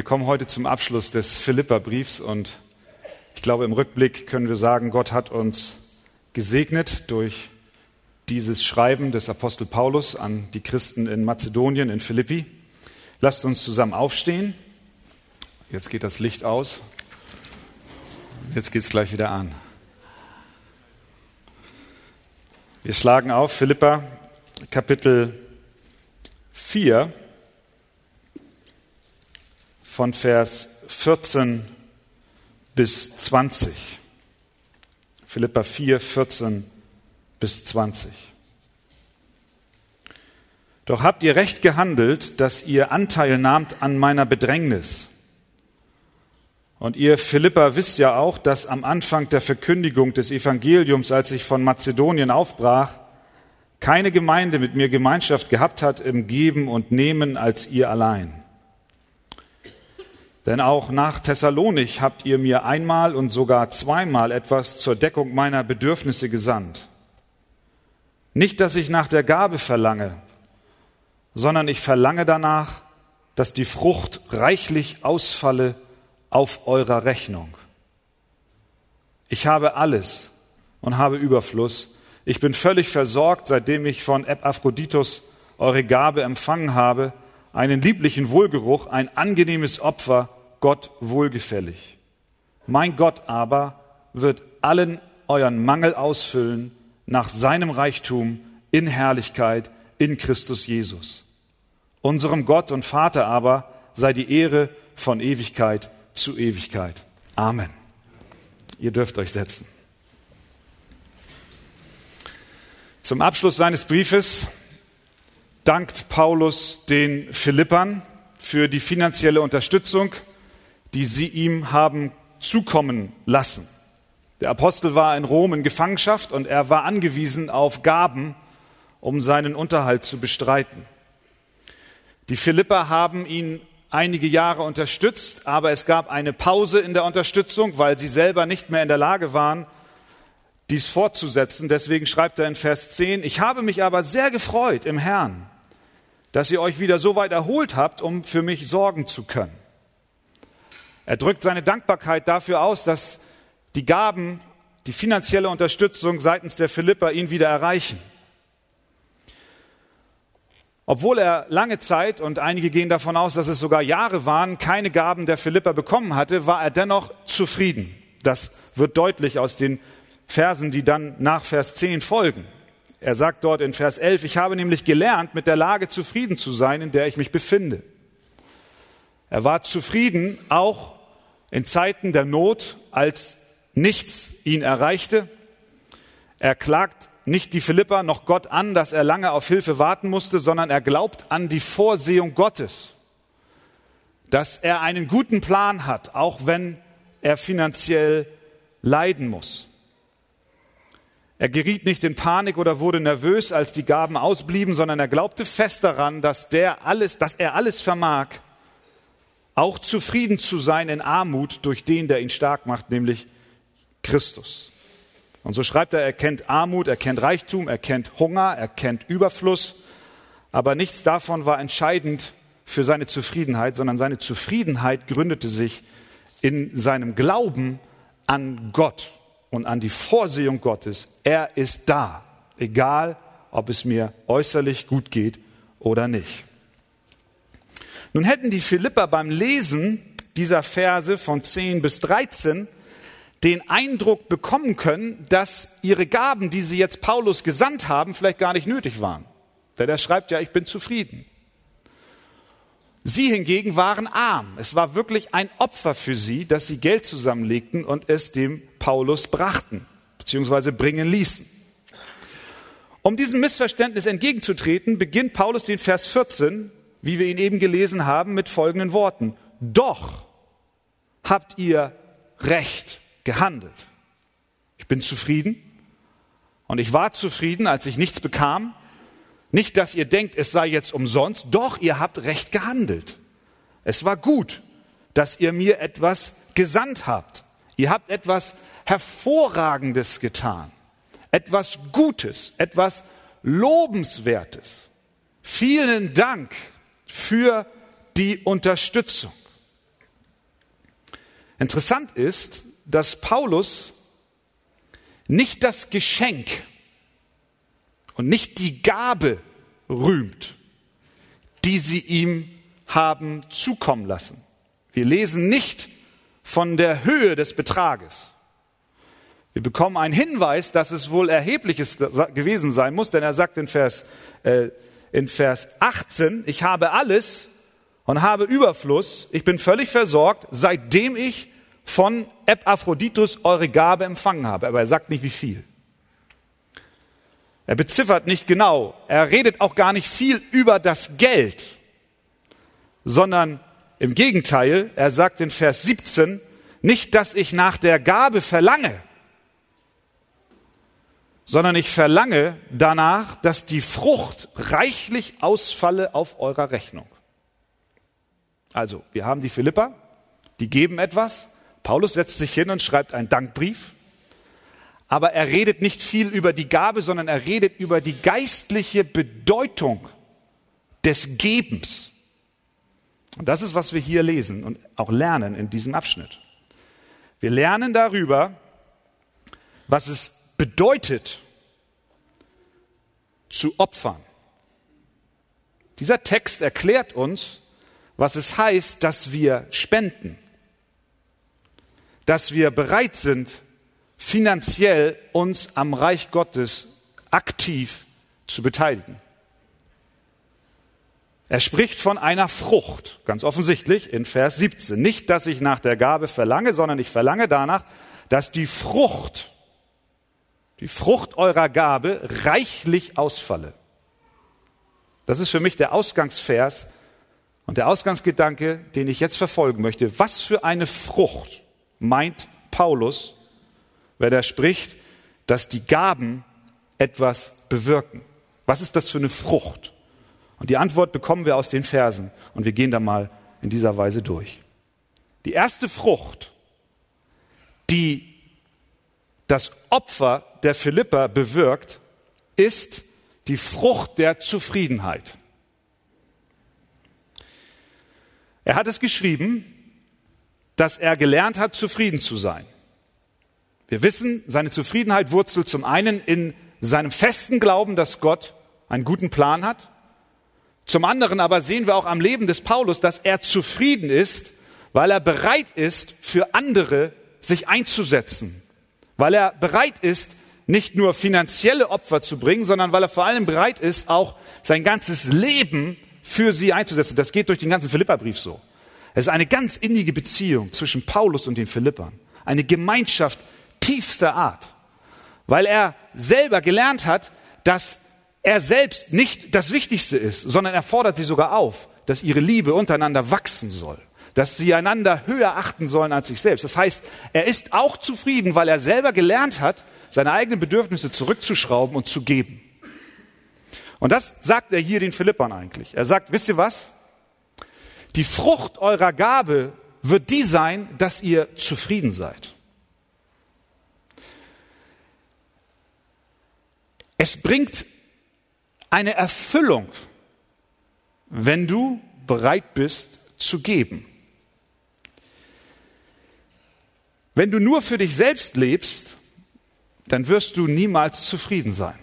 Wir kommen heute zum Abschluss des Philipperbriefs und ich glaube, im Rückblick können wir sagen, Gott hat uns gesegnet durch dieses Schreiben des Apostel Paulus an die Christen in Mazedonien, in Philippi. Lasst uns zusammen aufstehen. Jetzt geht das Licht aus. Jetzt geht es gleich wieder an. Wir schlagen auf Philippa Kapitel 4 von Vers 14 bis 20. Philippa 4, 14 bis 20. Doch habt ihr recht gehandelt, dass ihr Anteil nahmt an meiner Bedrängnis. Und ihr Philippa wisst ja auch, dass am Anfang der Verkündigung des Evangeliums, als ich von Mazedonien aufbrach, keine Gemeinde mit mir Gemeinschaft gehabt hat im Geben und Nehmen als ihr allein. Denn auch nach Thessalonich habt ihr mir einmal und sogar zweimal etwas zur Deckung meiner Bedürfnisse gesandt. Nicht, dass ich nach der Gabe verlange, sondern ich verlange danach, dass die Frucht reichlich ausfalle auf eurer Rechnung. Ich habe alles und habe Überfluss. Ich bin völlig versorgt, seitdem ich von Epaphroditus eure Gabe empfangen habe, einen lieblichen Wohlgeruch, ein angenehmes Opfer, Gott wohlgefällig. Mein Gott aber wird allen euren Mangel ausfüllen nach seinem Reichtum in Herrlichkeit in Christus Jesus. Unserem Gott und Vater aber sei die Ehre von Ewigkeit zu Ewigkeit. Amen. Ihr dürft euch setzen. Zum Abschluss seines Briefes dankt Paulus den Philippern für die finanzielle Unterstützung, die sie ihm haben zukommen lassen. Der Apostel war in Rom in Gefangenschaft und er war angewiesen auf Gaben, um seinen Unterhalt zu bestreiten. Die Philipper haben ihn einige Jahre unterstützt, aber es gab eine Pause in der Unterstützung, weil sie selber nicht mehr in der Lage waren, dies fortzusetzen. Deswegen schreibt er in Vers 10, ich habe mich aber sehr gefreut im Herrn, dass ihr euch wieder so weit erholt habt, um für mich sorgen zu können. Er drückt seine Dankbarkeit dafür aus, dass die Gaben, die finanzielle Unterstützung seitens der Philipper ihn wieder erreichen. Obwohl er lange Zeit, und einige gehen davon aus, dass es sogar Jahre waren, keine Gaben der Philipper bekommen hatte, war er dennoch zufrieden. Das wird deutlich aus den Versen, die dann nach Vers 10 folgen. Er sagt dort in Vers 11, ich habe nämlich gelernt, mit der Lage zufrieden zu sein, in der ich mich befinde. Er war zufrieden, auch in Zeiten der Not, als nichts ihn erreichte. Er klagt nicht die Philippa noch Gott an, dass er lange auf Hilfe warten musste, sondern er glaubt an die Vorsehung Gottes, dass er einen guten Plan hat, auch wenn er finanziell leiden muss. Er geriet nicht in Panik oder wurde nervös, als die Gaben ausblieben, sondern er glaubte fest daran, dass, der alles, dass er alles vermag, auch zufrieden zu sein in Armut durch den, der ihn stark macht, nämlich Christus. Und so schreibt er, er kennt Armut, er kennt Reichtum, er kennt Hunger, er kennt Überfluss, aber nichts davon war entscheidend für seine Zufriedenheit, sondern seine Zufriedenheit gründete sich in seinem Glauben an Gott und an die Vorsehung Gottes. Er ist da, egal ob es mir äußerlich gut geht oder nicht. Nun hätten die Philipper beim Lesen dieser Verse von 10 bis 13 den Eindruck bekommen können, dass ihre Gaben, die sie jetzt Paulus gesandt haben, vielleicht gar nicht nötig waren. Denn er schreibt ja, ich bin zufrieden. Sie hingegen waren arm. Es war wirklich ein Opfer für sie, dass sie Geld zusammenlegten und es dem Paulus brachten, beziehungsweise bringen ließen. Um diesem Missverständnis entgegenzutreten, beginnt Paulus den Vers 14, wie wir ihn eben gelesen haben, mit folgenden Worten. Doch habt ihr Recht gehandelt. Ich bin zufrieden und ich war zufrieden, als ich nichts bekam. Nicht, dass ihr denkt, es sei jetzt umsonst, doch ihr habt recht gehandelt. Es war gut, dass ihr mir etwas gesandt habt. Ihr habt etwas Hervorragendes getan, etwas Gutes, etwas Lobenswertes. Vielen Dank für die Unterstützung. Interessant ist, dass Paulus nicht das Geschenk und nicht die Gabe rühmt, die sie ihm haben zukommen lassen. Wir lesen nicht von der Höhe des Betrages. Wir bekommen einen Hinweis, dass es wohl erhebliches gewesen sein muss, denn er sagt in Vers, äh, in Vers 18, ich habe alles und habe Überfluss, ich bin völlig versorgt, seitdem ich von Epaphroditus eure Gabe empfangen habe. Aber er sagt nicht, wie viel. Er beziffert nicht genau. Er redet auch gar nicht viel über das Geld, sondern im Gegenteil, er sagt in Vers 17, nicht, dass ich nach der Gabe verlange, sondern ich verlange danach, dass die Frucht reichlich ausfalle auf eurer Rechnung. Also, wir haben die Philippa, die geben etwas. Paulus setzt sich hin und schreibt einen Dankbrief. Aber er redet nicht viel über die Gabe, sondern er redet über die geistliche Bedeutung des Gebens. Und das ist, was wir hier lesen und auch lernen in diesem Abschnitt. Wir lernen darüber, was es bedeutet, zu opfern. Dieser Text erklärt uns, was es heißt, dass wir spenden, dass wir bereit sind, finanziell uns am Reich Gottes aktiv zu beteiligen. Er spricht von einer Frucht, ganz offensichtlich in Vers 17. Nicht, dass ich nach der Gabe verlange, sondern ich verlange danach, dass die Frucht die Frucht eurer Gabe reichlich ausfalle. Das ist für mich der Ausgangsvers und der Ausgangsgedanke, den ich jetzt verfolgen möchte. Was für eine Frucht meint Paulus, wenn er spricht, dass die Gaben etwas bewirken? Was ist das für eine Frucht? Und die Antwort bekommen wir aus den Versen und wir gehen da mal in dieser Weise durch. Die erste Frucht, die das Opfer der Philipper bewirkt, ist die Frucht der Zufriedenheit. Er hat es geschrieben, dass er gelernt hat, zufrieden zu sein. Wir wissen, seine Zufriedenheit wurzelt zum einen in seinem festen Glauben, dass Gott einen guten Plan hat. Zum anderen aber sehen wir auch am Leben des Paulus, dass er zufrieden ist, weil er bereit ist, für andere sich einzusetzen weil er bereit ist, nicht nur finanzielle Opfer zu bringen, sondern weil er vor allem bereit ist, auch sein ganzes Leben für sie einzusetzen. Das geht durch den ganzen Philipperbrief so. Es ist eine ganz innige Beziehung zwischen Paulus und den Philippern. Eine Gemeinschaft tiefster Art. Weil er selber gelernt hat, dass er selbst nicht das Wichtigste ist, sondern er fordert sie sogar auf, dass ihre Liebe untereinander wachsen soll dass sie einander höher achten sollen als sich selbst. Das heißt, er ist auch zufrieden, weil er selber gelernt hat, seine eigenen Bedürfnisse zurückzuschrauben und zu geben. Und das sagt er hier den Philippern eigentlich. Er sagt, wisst ihr was? Die Frucht eurer Gabe wird die sein, dass ihr zufrieden seid. Es bringt eine Erfüllung, wenn du bereit bist zu geben. Wenn du nur für dich selbst lebst, dann wirst du niemals zufrieden sein.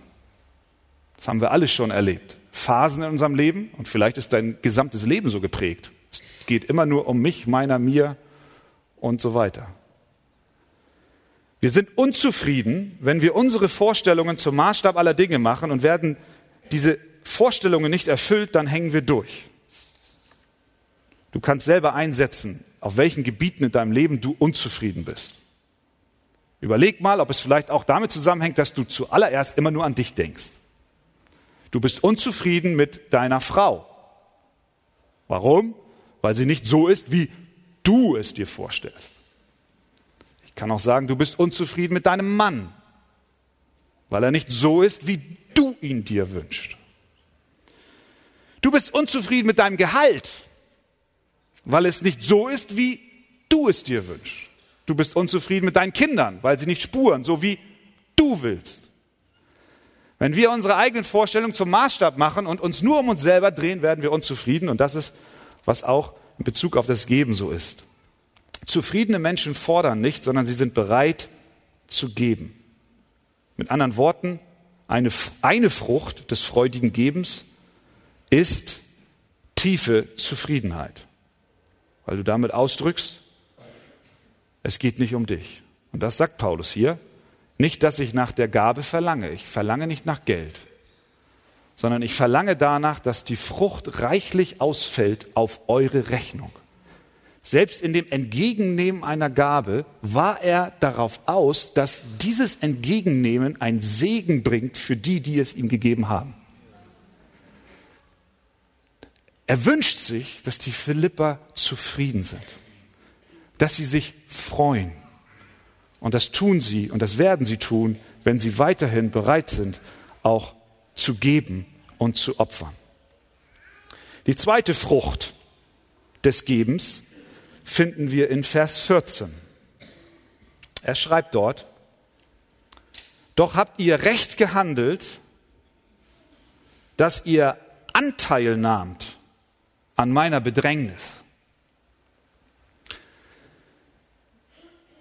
Das haben wir alle schon erlebt. Phasen in unserem Leben und vielleicht ist dein gesamtes Leben so geprägt. Es geht immer nur um mich, meiner, mir und so weiter. Wir sind unzufrieden, wenn wir unsere Vorstellungen zum Maßstab aller Dinge machen und werden diese Vorstellungen nicht erfüllt, dann hängen wir durch. Du kannst selber einsetzen, auf welchen Gebieten in deinem Leben du unzufrieden bist. Überleg mal, ob es vielleicht auch damit zusammenhängt, dass du zuallererst immer nur an dich denkst. Du bist unzufrieden mit deiner Frau. Warum? Weil sie nicht so ist, wie du es dir vorstellst. Ich kann auch sagen, du bist unzufrieden mit deinem Mann, weil er nicht so ist, wie du ihn dir wünschst. Du bist unzufrieden mit deinem Gehalt, weil es nicht so ist, wie du es dir wünschst. Du bist unzufrieden mit deinen Kindern, weil sie nicht spuren, so wie du willst. Wenn wir unsere eigenen Vorstellungen zum Maßstab machen und uns nur um uns selber drehen, werden wir unzufrieden. Und das ist, was auch in Bezug auf das Geben so ist. Zufriedene Menschen fordern nicht, sondern sie sind bereit zu geben. Mit anderen Worten, eine, eine Frucht des freudigen Gebens ist tiefe Zufriedenheit, weil du damit ausdrückst, es geht nicht um dich. Und das sagt Paulus hier. Nicht, dass ich nach der Gabe verlange. Ich verlange nicht nach Geld, sondern ich verlange danach, dass die Frucht reichlich ausfällt auf eure Rechnung. Selbst in dem Entgegennehmen einer Gabe war er darauf aus, dass dieses Entgegennehmen ein Segen bringt für die, die es ihm gegeben haben. Er wünscht sich, dass die Philipper zufrieden sind, dass sie sich freuen. Und das tun sie und das werden sie tun, wenn sie weiterhin bereit sind, auch zu geben und zu opfern. Die zweite Frucht des Gebens finden wir in Vers 14. Er schreibt dort, doch habt ihr recht gehandelt, dass ihr Anteil nahmt an meiner Bedrängnis.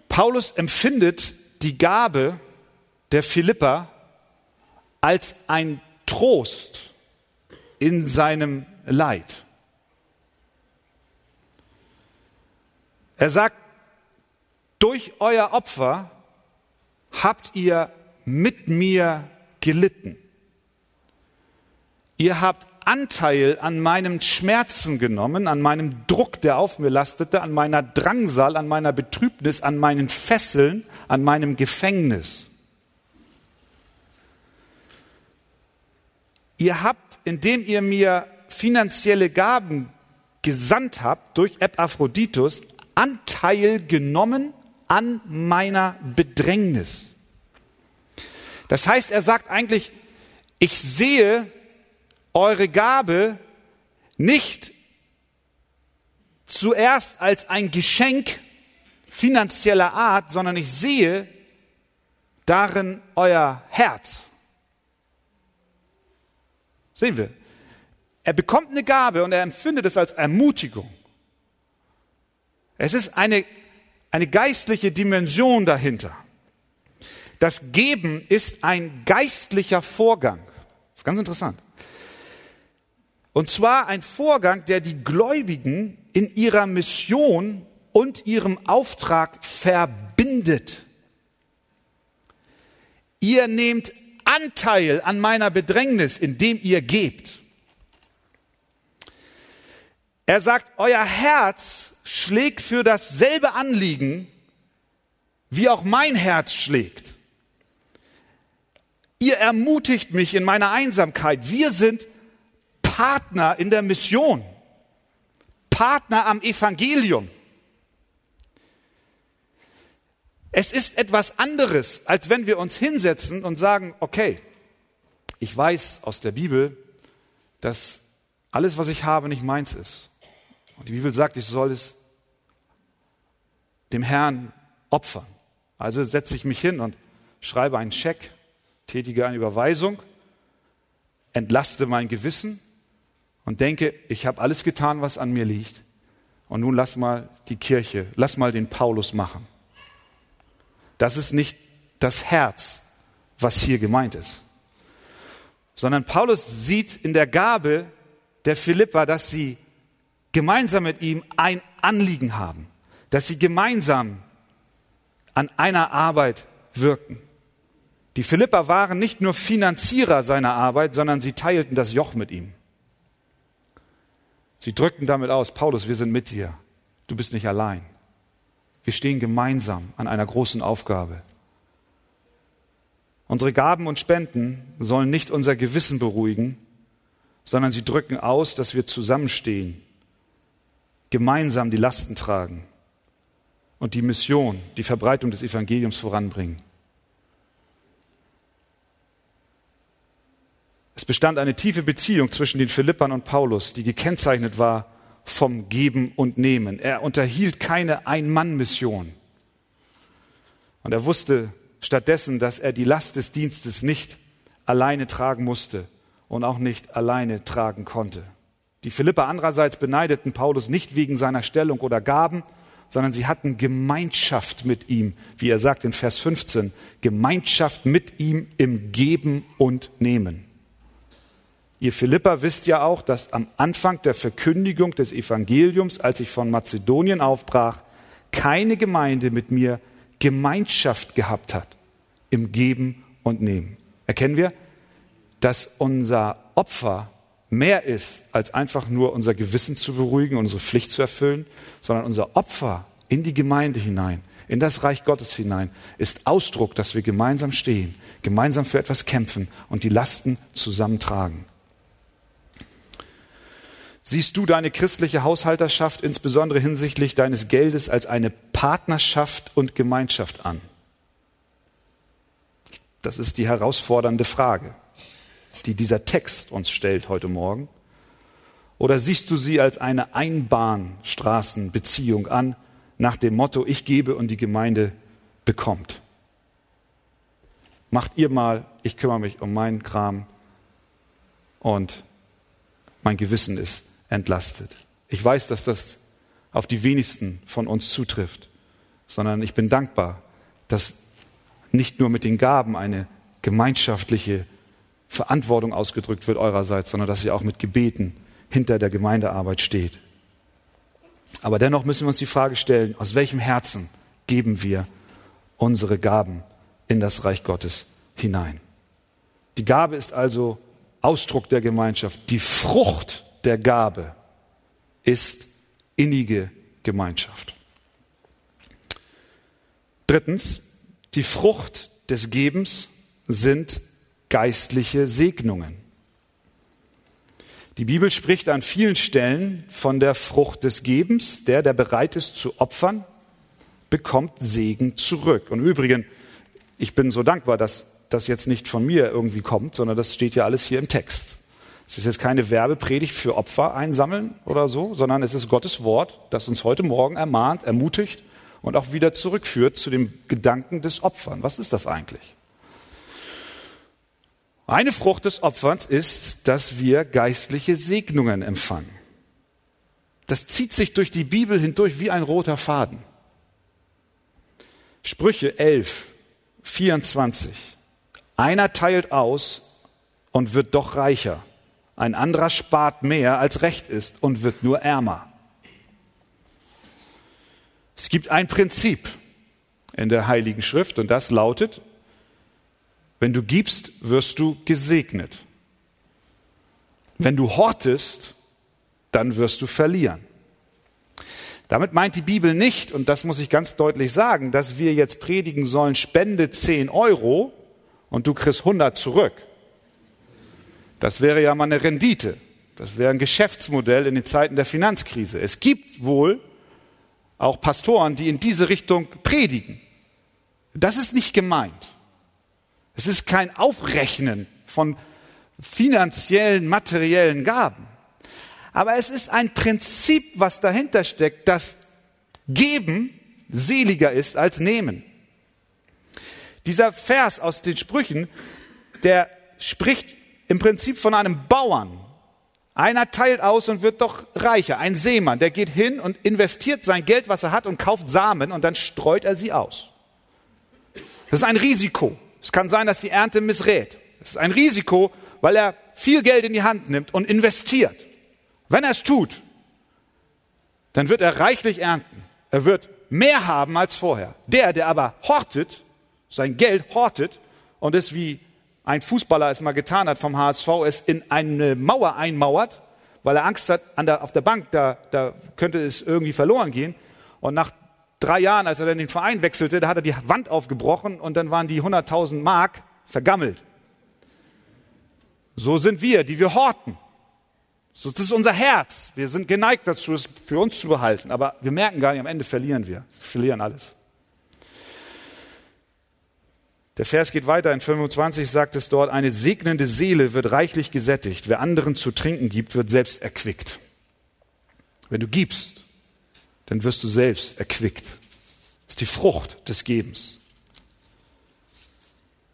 Paulus empfindet die Gabe der Philippa als ein Trost in seinem Leid. Er sagt, durch euer Opfer habt ihr mit mir gelitten. Ihr habt Anteil an meinem Schmerzen genommen, an meinem Druck, der auf mir lastete, an meiner Drangsal, an meiner Betrübnis, an meinen Fesseln, an meinem Gefängnis. Ihr habt, indem ihr mir finanzielle Gaben gesandt habt durch Epaphroditus, Anteil genommen an meiner Bedrängnis. Das heißt, er sagt eigentlich, ich sehe eure Gabe nicht zuerst als ein Geschenk finanzieller Art, sondern ich sehe darin euer Herz. Sehen wir. Er bekommt eine Gabe und er empfindet es als Ermutigung. Es ist eine, eine geistliche Dimension dahinter. Das Geben ist ein geistlicher Vorgang. Das ist ganz interessant. Und zwar ein Vorgang, der die Gläubigen in ihrer Mission und ihrem Auftrag verbindet. Ihr nehmt Anteil an meiner Bedrängnis, indem ihr gebt. Er sagt, euer Herz schlägt für dasselbe Anliegen, wie auch mein Herz schlägt. Ihr ermutigt mich in meiner Einsamkeit. Wir sind Partner in der Mission, Partner am Evangelium. Es ist etwas anderes, als wenn wir uns hinsetzen und sagen, okay, ich weiß aus der Bibel, dass alles, was ich habe, nicht meins ist. Und die Bibel sagt, ich soll es dem Herrn opfern. Also setze ich mich hin und schreibe einen Scheck, tätige eine Überweisung, entlaste mein Gewissen und denke, ich habe alles getan, was an mir liegt. Und nun lass mal die Kirche, lass mal den Paulus machen. Das ist nicht das Herz, was hier gemeint ist. Sondern Paulus sieht in der Gabe der Philippa, dass sie gemeinsam mit ihm ein Anliegen haben, dass sie gemeinsam an einer Arbeit wirken. Die Philippa waren nicht nur Finanzierer seiner Arbeit, sondern sie teilten das Joch mit ihm. Sie drückten damit aus, Paulus, wir sind mit dir. Du bist nicht allein. Wir stehen gemeinsam an einer großen Aufgabe. Unsere Gaben und Spenden sollen nicht unser Gewissen beruhigen, sondern sie drücken aus, dass wir zusammenstehen, gemeinsam die Lasten tragen und die Mission, die Verbreitung des Evangeliums voranbringen. Bestand eine tiefe Beziehung zwischen den Philippern und Paulus, die gekennzeichnet war vom Geben und Nehmen. Er unterhielt keine Ein-Mann-Mission. Und er wusste stattdessen, dass er die Last des Dienstes nicht alleine tragen musste und auch nicht alleine tragen konnte. Die Philipper andererseits beneideten Paulus nicht wegen seiner Stellung oder Gaben, sondern sie hatten Gemeinschaft mit ihm, wie er sagt in Vers 15, Gemeinschaft mit ihm im Geben und Nehmen. Ihr Philippa wisst ja auch, dass am Anfang der Verkündigung des Evangeliums, als ich von Mazedonien aufbrach, keine Gemeinde mit mir Gemeinschaft gehabt hat im Geben und Nehmen. Erkennen wir, dass unser Opfer mehr ist, als einfach nur unser Gewissen zu beruhigen, unsere Pflicht zu erfüllen, sondern unser Opfer in die Gemeinde hinein, in das Reich Gottes hinein, ist Ausdruck, dass wir gemeinsam stehen, gemeinsam für etwas kämpfen und die Lasten zusammentragen. Siehst du deine christliche Haushalterschaft insbesondere hinsichtlich deines Geldes als eine Partnerschaft und Gemeinschaft an? Das ist die herausfordernde Frage die dieser Text uns stellt heute Morgen? Oder siehst du sie als eine Einbahnstraßenbeziehung an, nach dem Motto, ich gebe und die Gemeinde bekommt? Macht ihr mal, ich kümmere mich um meinen Kram und mein Gewissen ist entlastet. Ich weiß, dass das auf die wenigsten von uns zutrifft, sondern ich bin dankbar, dass nicht nur mit den Gaben eine gemeinschaftliche Verantwortung ausgedrückt wird eurerseits, sondern dass ihr auch mit Gebeten hinter der Gemeindearbeit steht. Aber dennoch müssen wir uns die Frage stellen, aus welchem Herzen geben wir unsere Gaben in das Reich Gottes hinein? Die Gabe ist also Ausdruck der Gemeinschaft. Die Frucht der Gabe ist innige Gemeinschaft. Drittens, die Frucht des Gebens sind geistliche Segnungen. Die Bibel spricht an vielen Stellen von der Frucht des Gebens. Der, der bereit ist zu opfern, bekommt Segen zurück. Und im Übrigen, ich bin so dankbar, dass das jetzt nicht von mir irgendwie kommt, sondern das steht ja alles hier im Text. Es ist jetzt keine Werbepredigt für Opfer einsammeln oder so, sondern es ist Gottes Wort, das uns heute Morgen ermahnt, ermutigt und auch wieder zurückführt zu dem Gedanken des Opfern. Was ist das eigentlich? Eine Frucht des Opferns ist, dass wir geistliche Segnungen empfangen. Das zieht sich durch die Bibel hindurch wie ein roter Faden. Sprüche 11, 24. Einer teilt aus und wird doch reicher. Ein anderer spart mehr, als recht ist und wird nur ärmer. Es gibt ein Prinzip in der Heiligen Schrift und das lautet, wenn du gibst, wirst du gesegnet. Wenn du hortest, dann wirst du verlieren. Damit meint die Bibel nicht, und das muss ich ganz deutlich sagen, dass wir jetzt predigen sollen, spende 10 Euro und du kriegst 100 zurück. Das wäre ja mal eine Rendite. Das wäre ein Geschäftsmodell in den Zeiten der Finanzkrise. Es gibt wohl auch Pastoren, die in diese Richtung predigen. Das ist nicht gemeint. Es ist kein Aufrechnen von finanziellen, materiellen Gaben. Aber es ist ein Prinzip, was dahinter steckt, dass Geben seliger ist als Nehmen. Dieser Vers aus den Sprüchen, der spricht im Prinzip von einem Bauern. Einer teilt aus und wird doch reicher. Ein Seemann, der geht hin und investiert sein Geld, was er hat, und kauft Samen und dann streut er sie aus. Das ist ein Risiko. Es kann sein, dass die Ernte missrät. Es ist ein Risiko, weil er viel Geld in die Hand nimmt und investiert. Wenn er es tut, dann wird er reichlich ernten. Er wird mehr haben als vorher. Der, der aber hortet, sein Geld hortet und es wie ein Fußballer es mal getan hat vom HSV, es in eine Mauer einmauert, weil er Angst hat, der, auf der Bank, da, da könnte es irgendwie verloren gehen. Und nach drei Jahren, als er dann den Verein wechselte, da hat er die Wand aufgebrochen und dann waren die 100.000 Mark vergammelt. So sind wir, die wir horten. So, das ist unser Herz. Wir sind geneigt dazu, es für uns zu behalten. Aber wir merken gar nicht, am Ende verlieren wir. Wir verlieren alles. Der Vers geht weiter. In 25 sagt es dort, eine segnende Seele wird reichlich gesättigt. Wer anderen zu trinken gibt, wird selbst erquickt. Wenn du gibst, dann wirst du selbst erquickt. Das ist die Frucht des Gebens.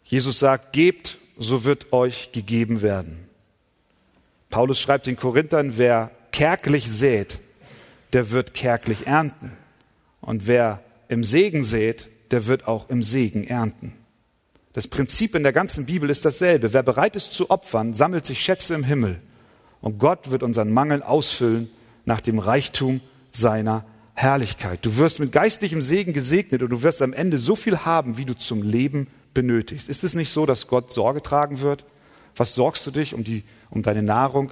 Jesus sagt, gebt, so wird euch gegeben werden. Paulus schreibt den Korinthern, wer kärglich sät, der wird kärglich ernten. Und wer im Segen sät, der wird auch im Segen ernten. Das Prinzip in der ganzen Bibel ist dasselbe. Wer bereit ist zu opfern, sammelt sich Schätze im Himmel. Und Gott wird unseren Mangel ausfüllen nach dem Reichtum seiner Herrlichkeit. Du wirst mit geistlichem Segen gesegnet und du wirst am Ende so viel haben, wie du zum Leben benötigst. Ist es nicht so, dass Gott Sorge tragen wird? Was sorgst du dich um, die, um deine Nahrung?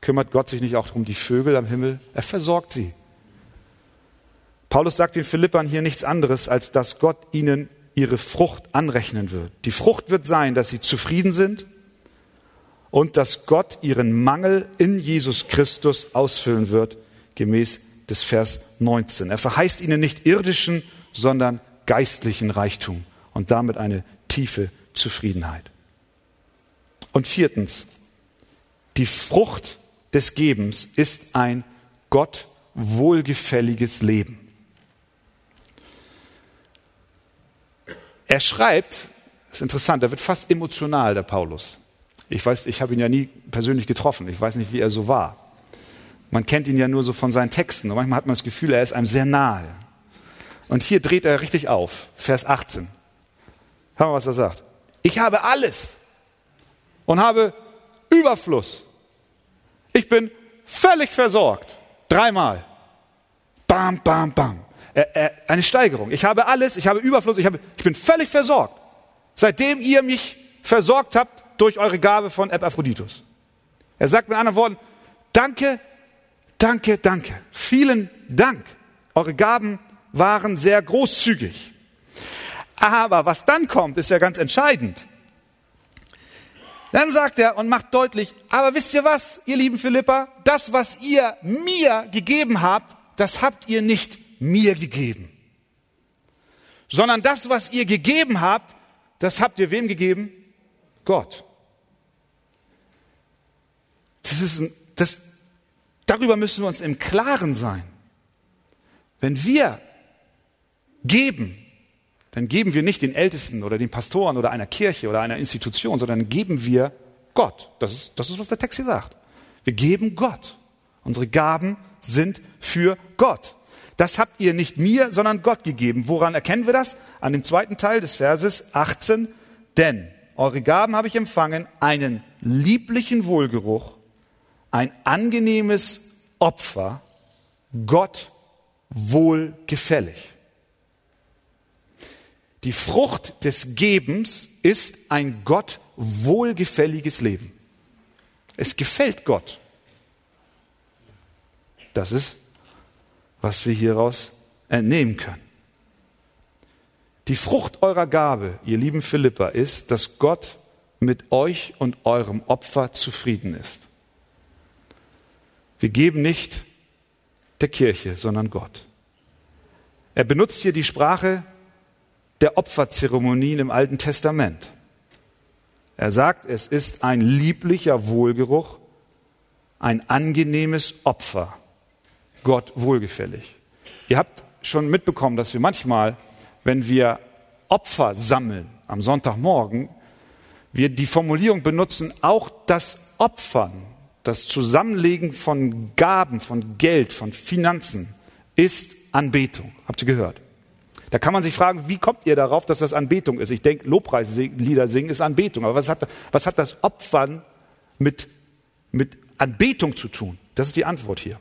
Kümmert Gott sich nicht auch um die Vögel am Himmel? Er versorgt sie. Paulus sagt den Philippern hier nichts anderes, als dass Gott ihnen ihre Frucht anrechnen wird. Die Frucht wird sein, dass sie zufrieden sind und dass Gott ihren Mangel in Jesus Christus ausfüllen wird, gemäß des Vers 19. Er verheißt ihnen nicht irdischen, sondern geistlichen Reichtum und damit eine tiefe Zufriedenheit. Und viertens, die Frucht des Gebens ist ein Gott wohlgefälliges Leben. Er schreibt, das ist interessant, er wird fast emotional, der Paulus. Ich weiß, ich habe ihn ja nie persönlich getroffen. Ich weiß nicht, wie er so war. Man kennt ihn ja nur so von seinen Texten und manchmal hat man das Gefühl, er ist einem sehr nahe. Und hier dreht er richtig auf, Vers 18. Hören wir, was er sagt. Ich habe alles und habe Überfluss. Ich bin völlig versorgt. Dreimal. Bam, bam, bam. Äh, äh, eine Steigerung. Ich habe alles, ich habe Überfluss, ich, habe, ich bin völlig versorgt. Seitdem ihr mich versorgt habt durch eure Gabe von Epaphroditus. Er sagt mit anderen Worten, danke, danke, danke. Vielen Dank. Eure Gaben waren sehr großzügig. Aber was dann kommt, ist ja ganz entscheidend. Dann sagt er und macht deutlich, aber wisst ihr was, ihr lieben Philippa, das, was ihr mir gegeben habt, das habt ihr nicht mir gegeben. Sondern das, was ihr gegeben habt, das habt ihr wem gegeben? Gott. Das ist ein, das, darüber müssen wir uns im Klaren sein. Wenn wir geben, dann geben wir nicht den Ältesten oder den Pastoren oder einer Kirche oder einer Institution, sondern geben wir Gott. Das ist, das ist, was der Text hier sagt. Wir geben Gott. Unsere Gaben sind für Gott. Das habt ihr nicht mir, sondern Gott gegeben. Woran erkennen wir das? An dem zweiten Teil des Verses 18. Denn eure Gaben habe ich empfangen, einen lieblichen Wohlgeruch, ein angenehmes Opfer, Gott wohlgefällig. Die Frucht des Gebens ist ein Gott wohlgefälliges Leben. Es gefällt Gott. Das ist was wir hieraus entnehmen können. Die Frucht eurer Gabe, ihr lieben Philippa, ist, dass Gott mit euch und eurem Opfer zufrieden ist. Wir geben nicht der Kirche, sondern Gott. Er benutzt hier die Sprache der Opferzeremonien im Alten Testament. Er sagt, es ist ein lieblicher Wohlgeruch, ein angenehmes Opfer. Gott wohlgefällig. Ihr habt schon mitbekommen, dass wir manchmal, wenn wir Opfer sammeln am Sonntagmorgen, wir die Formulierung benutzen, auch das Opfern, das Zusammenlegen von Gaben, von Geld, von Finanzen ist Anbetung. Habt ihr gehört? Da kann man sich fragen, wie kommt ihr darauf, dass das Anbetung ist? Ich denke, Lobpreislieder singen ist Anbetung. Aber was hat, was hat das Opfern mit, mit Anbetung zu tun? Das ist die Antwort hier.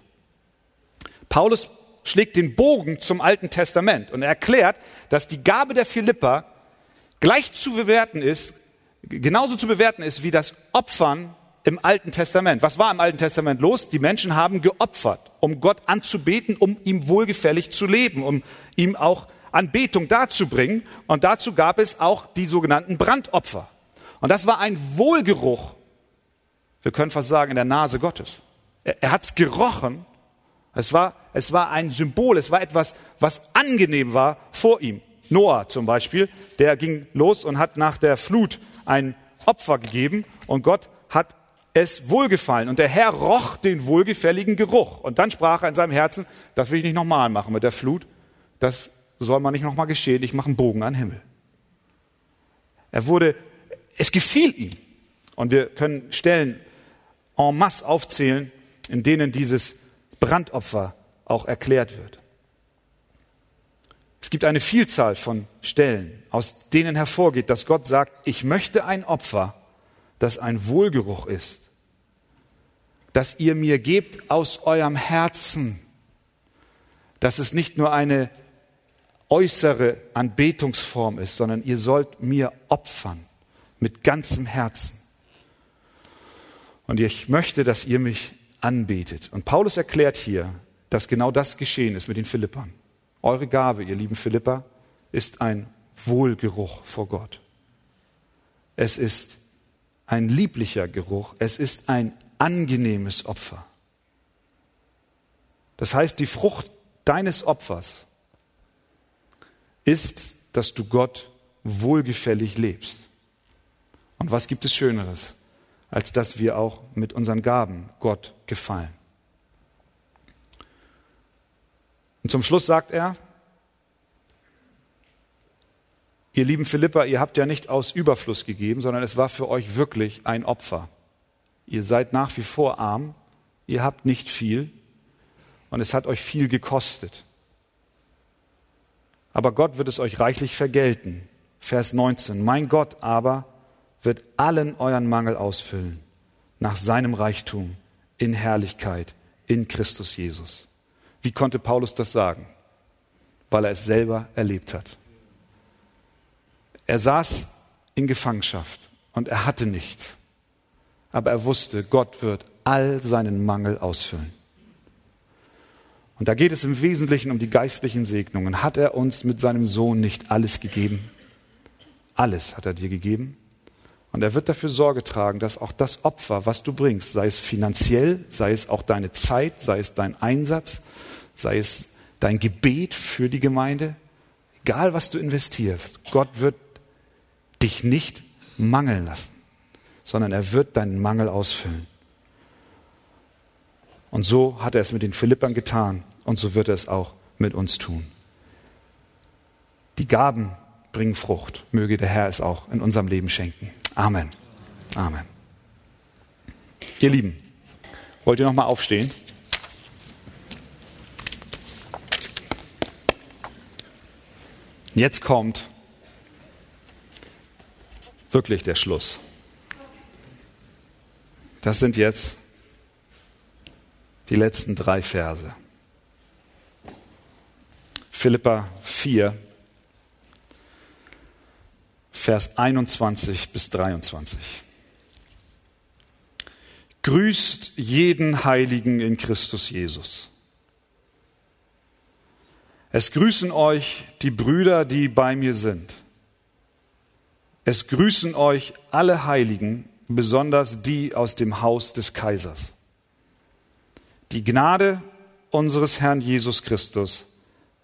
Paulus schlägt den Bogen zum Alten Testament und er erklärt, dass die Gabe der Philippa gleich zu bewerten ist, genauso zu bewerten ist wie das Opfern im Alten Testament. Was war im Alten Testament los? Die Menschen haben geopfert, um Gott anzubeten, um ihm wohlgefällig zu leben, um ihm auch Anbetung darzubringen. Und dazu gab es auch die sogenannten Brandopfer. Und das war ein Wohlgeruch, wir können fast sagen, in der Nase Gottes. Er, er hat es gerochen es war, es war ein Symbol, es war etwas, was angenehm war vor ihm. Noah zum Beispiel, der ging los und hat nach der Flut ein Opfer gegeben und Gott hat es wohlgefallen. Und der Herr roch den wohlgefälligen Geruch. Und dann sprach er in seinem Herzen, das will ich nicht nochmal machen mit der Flut. Das soll man nicht nochmal geschehen. Ich mache einen Bogen an den Himmel. Er wurde, es gefiel ihm. Und wir können Stellen en masse aufzählen, in denen dieses Brandopfer auch erklärt wird. Es gibt eine Vielzahl von Stellen, aus denen hervorgeht, dass Gott sagt, ich möchte ein Opfer, das ein Wohlgeruch ist, das ihr mir gebt aus eurem Herzen, dass es nicht nur eine äußere Anbetungsform ist, sondern ihr sollt mir opfern mit ganzem Herzen. Und ich möchte, dass ihr mich anbetet. Und Paulus erklärt hier, dass genau das geschehen ist mit den Philippern. Eure Gabe, ihr lieben Philipper, ist ein Wohlgeruch vor Gott. Es ist ein lieblicher Geruch. Es ist ein angenehmes Opfer. Das heißt, die Frucht deines Opfers ist, dass du Gott wohlgefällig lebst. Und was gibt es Schöneres, als dass wir auch mit unseren Gaben Gott gefallen? Und zum Schluss sagt er, ihr lieben Philippa, ihr habt ja nicht aus Überfluss gegeben, sondern es war für euch wirklich ein Opfer. Ihr seid nach wie vor arm, ihr habt nicht viel und es hat euch viel gekostet. Aber Gott wird es euch reichlich vergelten. Vers 19. Mein Gott aber wird allen euren Mangel ausfüllen nach seinem Reichtum in Herrlichkeit in Christus Jesus. Wie konnte Paulus das sagen? Weil er es selber erlebt hat. Er saß in Gefangenschaft und er hatte nichts. Aber er wusste, Gott wird all seinen Mangel ausfüllen. Und da geht es im Wesentlichen um die geistlichen Segnungen. Hat er uns mit seinem Sohn nicht alles gegeben? Alles hat er dir gegeben. Und er wird dafür Sorge tragen, dass auch das Opfer, was du bringst, sei es finanziell, sei es auch deine Zeit, sei es dein Einsatz, sei es dein Gebet für die Gemeinde, egal was du investierst, Gott wird dich nicht mangeln lassen, sondern er wird deinen Mangel ausfüllen. Und so hat er es mit den Philippern getan und so wird er es auch mit uns tun. Die Gaben bringen Frucht. Möge der Herr es auch in unserem Leben schenken. Amen. Amen. Ihr Lieben, wollt ihr noch mal aufstehen? Jetzt kommt wirklich der Schluss. Das sind jetzt die letzten drei Verse. Philippa 4, Vers 21 bis 23. Grüßt jeden Heiligen in Christus Jesus. Es grüßen euch die Brüder, die bei mir sind. Es grüßen euch alle Heiligen, besonders die aus dem Haus des Kaisers. Die Gnade unseres Herrn Jesus Christus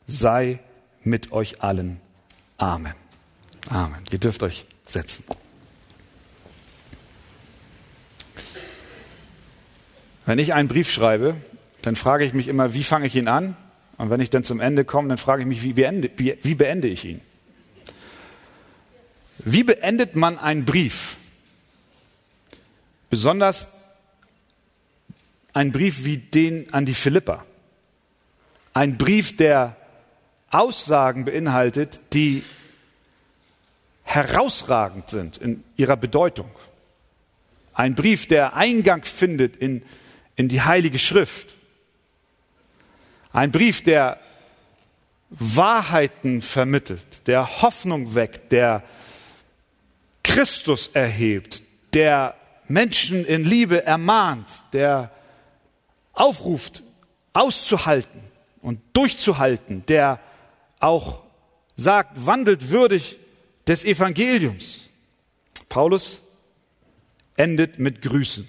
sei mit euch allen. Amen. Amen. Ihr dürft euch setzen. Wenn ich einen Brief schreibe, dann frage ich mich immer, wie fange ich ihn an? Und wenn ich dann zum Ende komme, dann frage ich mich, wie beende, wie, wie beende ich ihn? Wie beendet man einen Brief? Besonders einen Brief wie den an die Philippa. Ein Brief, der Aussagen beinhaltet, die herausragend sind in ihrer Bedeutung. Ein Brief, der Eingang findet in, in die Heilige Schrift. Ein Brief, der Wahrheiten vermittelt, der Hoffnung weckt, der Christus erhebt, der Menschen in Liebe ermahnt, der aufruft, auszuhalten und durchzuhalten, der auch sagt, wandelt würdig des Evangeliums. Paulus endet mit Grüßen.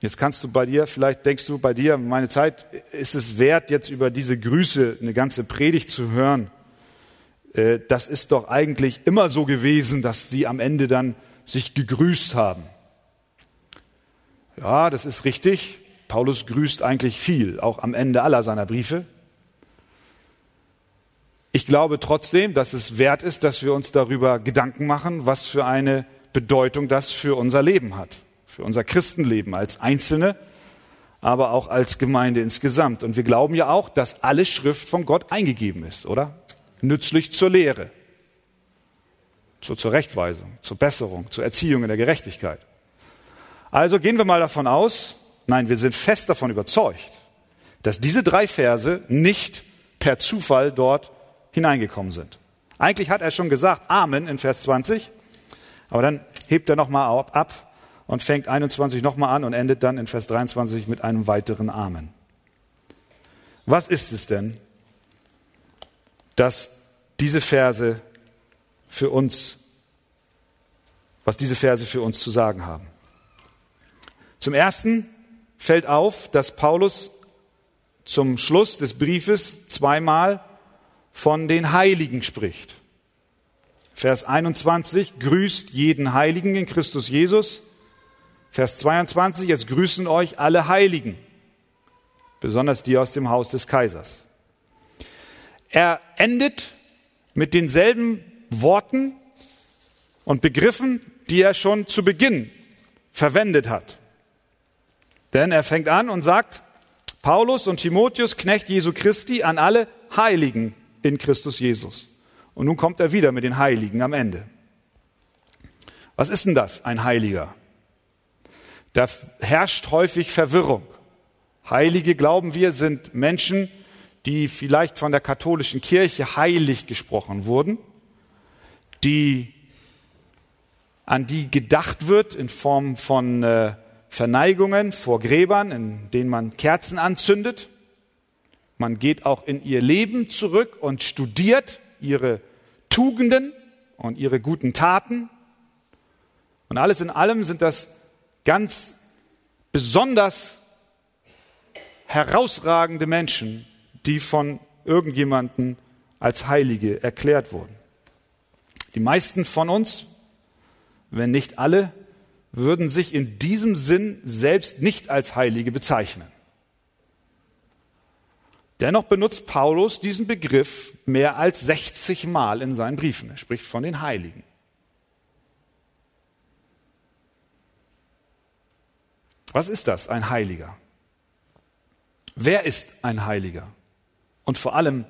Jetzt kannst du bei dir, vielleicht denkst du bei dir, meine Zeit ist es wert, jetzt über diese Grüße eine ganze Predigt zu hören. Äh, das ist doch eigentlich immer so gewesen, dass sie am Ende dann sich gegrüßt haben. Ja, das ist richtig. Paulus grüßt eigentlich viel, auch am Ende aller seiner Briefe. Ich glaube trotzdem, dass es wert ist, dass wir uns darüber Gedanken machen, was für eine Bedeutung das für unser Leben hat, für unser Christenleben als Einzelne, aber auch als Gemeinde insgesamt. Und wir glauben ja auch, dass alle Schrift von Gott eingegeben ist, oder? Nützlich zur Lehre, zur Zurechtweisung, zur Besserung, zur Erziehung in der Gerechtigkeit. Also gehen wir mal davon aus, nein, wir sind fest davon überzeugt, dass diese drei Verse nicht per Zufall dort hineingekommen sind. Eigentlich hat er schon gesagt, Amen in Vers 20, aber dann hebt er nochmal ab und fängt 21 nochmal an und endet dann in Vers 23 mit einem weiteren Amen. Was ist es denn, dass diese Verse für uns, was diese Verse für uns zu sagen haben? Zum ersten fällt auf, dass Paulus zum Schluss des Briefes zweimal von den Heiligen spricht. Vers 21 grüßt jeden Heiligen in Christus Jesus. Vers 22, es grüßen euch alle Heiligen, besonders die aus dem Haus des Kaisers. Er endet mit denselben Worten und Begriffen, die er schon zu Beginn verwendet hat. Denn er fängt an und sagt, Paulus und Timotheus, Knecht Jesu Christi, an alle Heiligen in Christus Jesus. Und nun kommt er wieder mit den Heiligen am Ende. Was ist denn das, ein Heiliger? Da herrscht häufig Verwirrung. Heilige, glauben wir, sind Menschen, die vielleicht von der katholischen Kirche heilig gesprochen wurden, die, an die gedacht wird in Form von äh, Verneigungen vor Gräbern, in denen man Kerzen anzündet. Man geht auch in ihr Leben zurück und studiert ihre Tugenden und ihre guten Taten. Und alles in allem sind das ganz besonders herausragende Menschen, die von irgendjemanden als Heilige erklärt wurden. Die meisten von uns, wenn nicht alle, würden sich in diesem Sinn selbst nicht als Heilige bezeichnen. Dennoch benutzt Paulus diesen Begriff mehr als 60 Mal in seinen Briefen. Er spricht von den Heiligen. Was ist das, ein Heiliger? Wer ist ein Heiliger? Und vor allem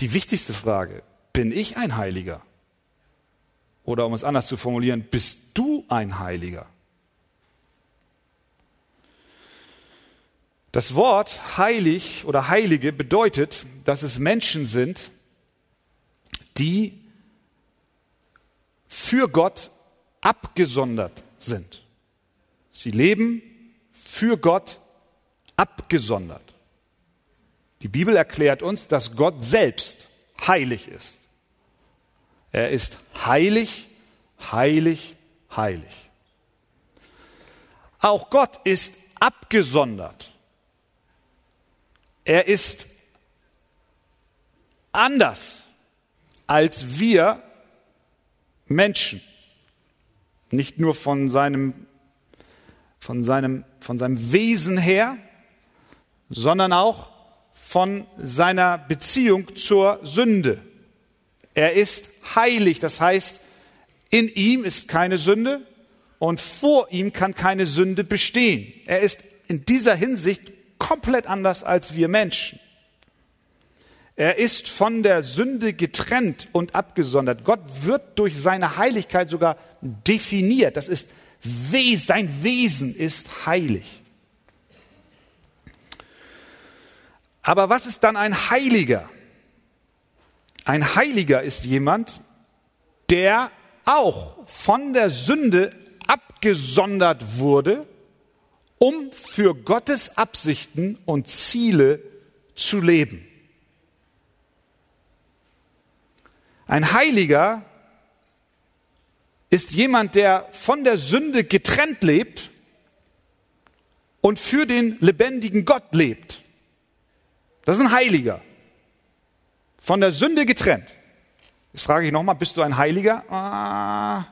die wichtigste Frage, bin ich ein Heiliger? Oder um es anders zu formulieren, bist du ein Heiliger? Das Wort heilig oder heilige bedeutet, dass es Menschen sind, die für Gott abgesondert sind. Sie leben für Gott abgesondert. Die Bibel erklärt uns, dass Gott selbst heilig ist. Er ist heilig, heilig, heilig. Auch Gott ist abgesondert. Er ist anders als wir Menschen. Nicht nur von seinem, von seinem, von seinem Wesen her, sondern auch von seiner Beziehung zur Sünde. Er ist heilig, das heißt, in ihm ist keine Sünde und vor ihm kann keine Sünde bestehen. Er ist in dieser Hinsicht komplett anders als wir Menschen. Er ist von der Sünde getrennt und abgesondert. Gott wird durch seine Heiligkeit sogar definiert. Das ist sein Wesen ist heilig. Aber was ist dann ein Heiliger? Ein Heiliger ist jemand, der auch von der Sünde abgesondert wurde um für Gottes Absichten und Ziele zu leben. Ein Heiliger ist jemand, der von der Sünde getrennt lebt und für den lebendigen Gott lebt. Das ist ein Heiliger. Von der Sünde getrennt. Jetzt frage ich nochmal, bist du ein Heiliger? Ah,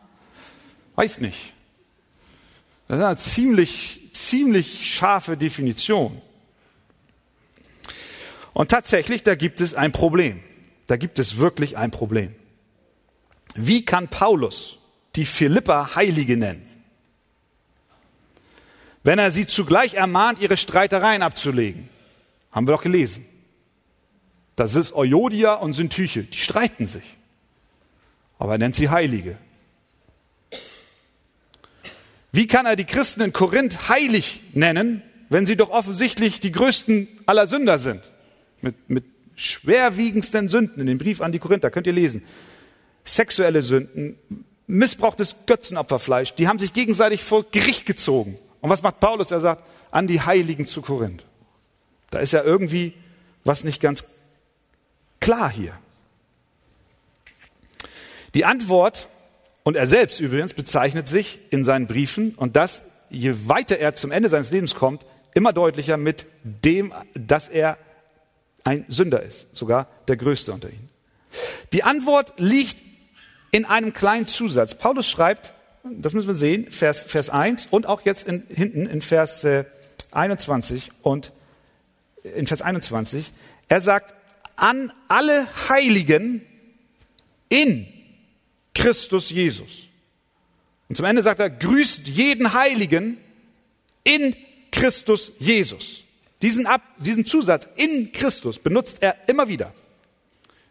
weiß nicht. Das ist eine ziemlich ziemlich scharfe Definition. Und tatsächlich, da gibt es ein Problem. Da gibt es wirklich ein Problem. Wie kann Paulus die Philippa Heilige nennen? wenn er sie zugleich ermahnt, ihre Streitereien abzulegen. Haben wir doch gelesen. Das ist Euodia und Syntyche, die streiten sich. Aber er nennt sie Heilige. Wie kann er die Christen in Korinth heilig nennen, wenn sie doch offensichtlich die größten aller Sünder sind? Mit, mit schwerwiegendsten Sünden in dem Brief an die Korinther, könnt ihr lesen. Sexuelle Sünden, Missbrauch des Götzenopferfleisch, die haben sich gegenseitig vor Gericht gezogen. Und was macht Paulus? Er sagt, an die Heiligen zu Korinth. Da ist ja irgendwie was nicht ganz klar hier. Die Antwort, und er selbst übrigens bezeichnet sich in seinen Briefen, und das, je weiter er zum Ende seines Lebens kommt, immer deutlicher mit dem, dass er ein Sünder ist, sogar der größte unter ihnen. Die Antwort liegt in einem kleinen Zusatz. Paulus schreibt, das müssen wir sehen, Vers, Vers 1 und auch jetzt in, hinten in Vers 21 äh, und in Vers 21, er sagt, an alle Heiligen in Christus Jesus. Und zum Ende sagt er, grüßt jeden Heiligen in Christus Jesus. Diesen, Ab, diesen Zusatz in Christus benutzt er immer wieder.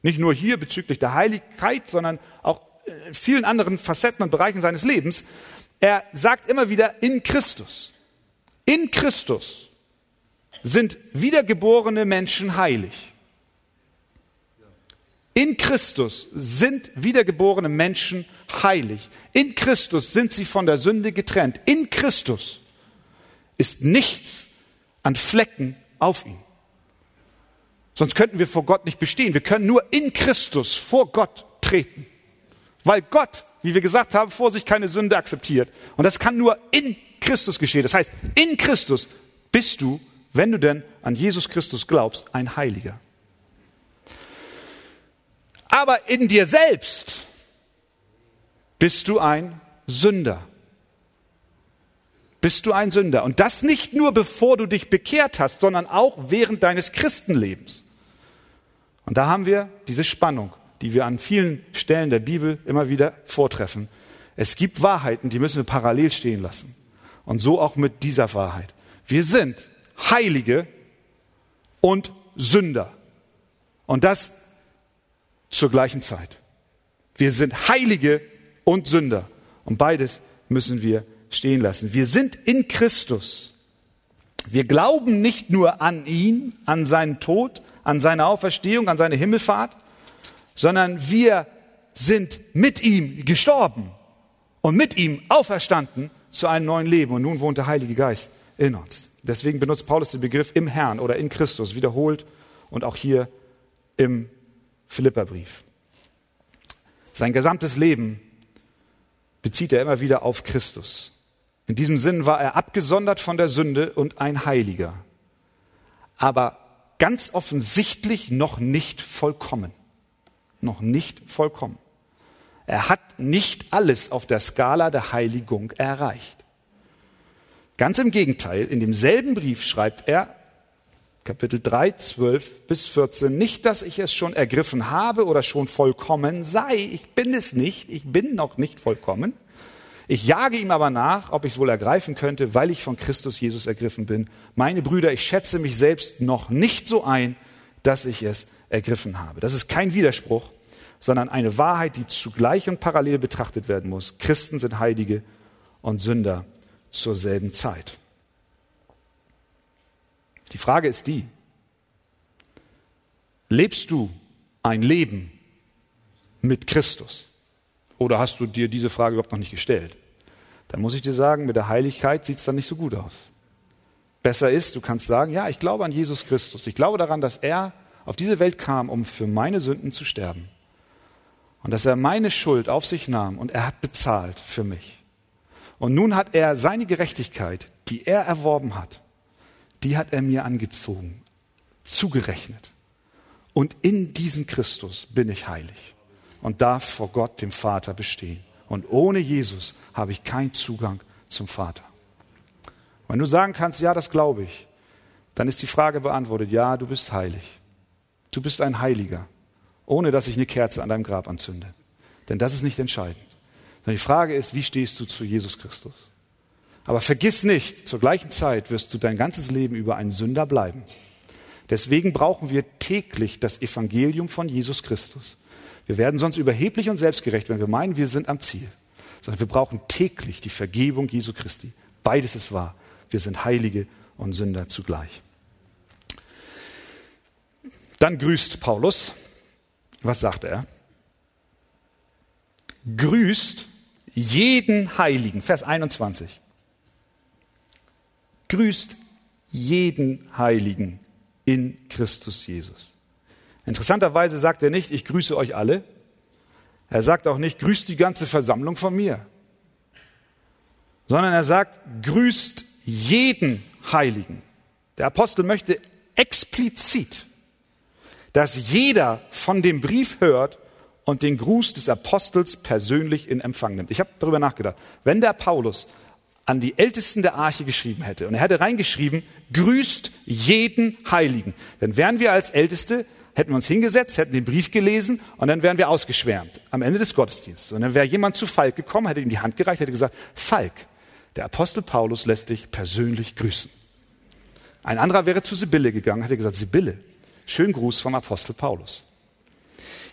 Nicht nur hier bezüglich der Heiligkeit, sondern auch in vielen anderen Facetten und Bereichen seines Lebens. Er sagt immer wieder in Christus. In Christus sind wiedergeborene Menschen heilig. In Christus sind wiedergeborene Menschen heilig. In Christus sind sie von der Sünde getrennt. In Christus ist nichts an Flecken auf ihn. Sonst könnten wir vor Gott nicht bestehen. Wir können nur in Christus vor Gott treten. Weil Gott, wie wir gesagt haben, vor sich keine Sünde akzeptiert. Und das kann nur in Christus geschehen. Das heißt, in Christus bist du, wenn du denn an Jesus Christus glaubst, ein Heiliger. Aber in dir selbst bist du ein Sünder bist du ein Sünder. Und das nicht nur bevor du dich bekehrt hast, sondern auch während deines Christenlebens. Und da haben wir diese Spannung, die wir an vielen Stellen der Bibel immer wieder vortreffen. Es gibt Wahrheiten, die müssen wir parallel stehen lassen. Und so auch mit dieser Wahrheit. Wir sind Heilige und Sünder. Und das zur gleichen Zeit. Wir sind Heilige und Sünder. Und beides müssen wir stehen lassen. Wir sind in Christus. Wir glauben nicht nur an ihn, an seinen Tod, an seine Auferstehung, an seine Himmelfahrt, sondern wir sind mit ihm gestorben und mit ihm auferstanden zu einem neuen Leben. Und nun wohnt der Heilige Geist in uns. Deswegen benutzt Paulus den Begriff im Herrn oder in Christus wiederholt und auch hier im Philipperbrief. Sein gesamtes Leben bezieht er immer wieder auf Christus. In diesem Sinn war er abgesondert von der Sünde und ein Heiliger. Aber ganz offensichtlich noch nicht vollkommen. Noch nicht vollkommen. Er hat nicht alles auf der Skala der Heiligung erreicht. Ganz im Gegenteil, in demselben Brief schreibt er, Kapitel 3, 12 bis 14, nicht, dass ich es schon ergriffen habe oder schon vollkommen sei. Ich bin es nicht, ich bin noch nicht vollkommen. Ich jage ihm aber nach, ob ich es wohl ergreifen könnte, weil ich von Christus Jesus ergriffen bin. Meine Brüder, ich schätze mich selbst noch nicht so ein, dass ich es ergriffen habe. Das ist kein Widerspruch, sondern eine Wahrheit, die zugleich und parallel betrachtet werden muss. Christen sind Heilige und Sünder zur selben Zeit. Die Frage ist die, lebst du ein Leben mit Christus? Oder hast du dir diese Frage überhaupt noch nicht gestellt? dann muss ich dir sagen, mit der Heiligkeit sieht es dann nicht so gut aus. Besser ist, du kannst sagen, ja, ich glaube an Jesus Christus. Ich glaube daran, dass er auf diese Welt kam, um für meine Sünden zu sterben. Und dass er meine Schuld auf sich nahm und er hat bezahlt für mich. Und nun hat er seine Gerechtigkeit, die er erworben hat, die hat er mir angezogen, zugerechnet. Und in diesem Christus bin ich heilig und darf vor Gott, dem Vater, bestehen. Und ohne Jesus habe ich keinen Zugang zum Vater. Wenn du sagen kannst, ja, das glaube ich, dann ist die Frage beantwortet, ja, du bist heilig. Du bist ein Heiliger, ohne dass ich eine Kerze an deinem Grab anzünde. Denn das ist nicht entscheidend. Sondern die Frage ist, wie stehst du zu Jesus Christus? Aber vergiss nicht, zur gleichen Zeit wirst du dein ganzes Leben über ein Sünder bleiben. Deswegen brauchen wir täglich das Evangelium von Jesus Christus. Wir werden sonst überheblich und selbstgerecht, wenn wir meinen, wir sind am Ziel. Sondern wir brauchen täglich die Vergebung Jesu Christi. Beides ist wahr. Wir sind Heilige und Sünder zugleich. Dann grüßt Paulus. Was sagt er? Grüßt jeden Heiligen. Vers 21 grüßt jeden Heiligen in Christus Jesus. Interessanterweise sagt er nicht, ich grüße euch alle. Er sagt auch nicht, grüßt die ganze Versammlung von mir. Sondern er sagt, grüßt jeden Heiligen. Der Apostel möchte explizit, dass jeder von dem Brief hört und den Gruß des Apostels persönlich in Empfang nimmt. Ich habe darüber nachgedacht. Wenn der Paulus an die Ältesten der Arche geschrieben hätte und er hätte reingeschrieben, grüßt jeden Heiligen, dann wären wir als Älteste, hätten wir uns hingesetzt, hätten den Brief gelesen und dann wären wir ausgeschwärmt am Ende des Gottesdienstes. Und dann wäre jemand zu Falk gekommen, hätte ihm die Hand gereicht, hätte gesagt, Falk, der Apostel Paulus lässt dich persönlich grüßen. Ein anderer wäre zu Sibylle gegangen, hätte gesagt, Sibylle, schönen Gruß vom Apostel Paulus.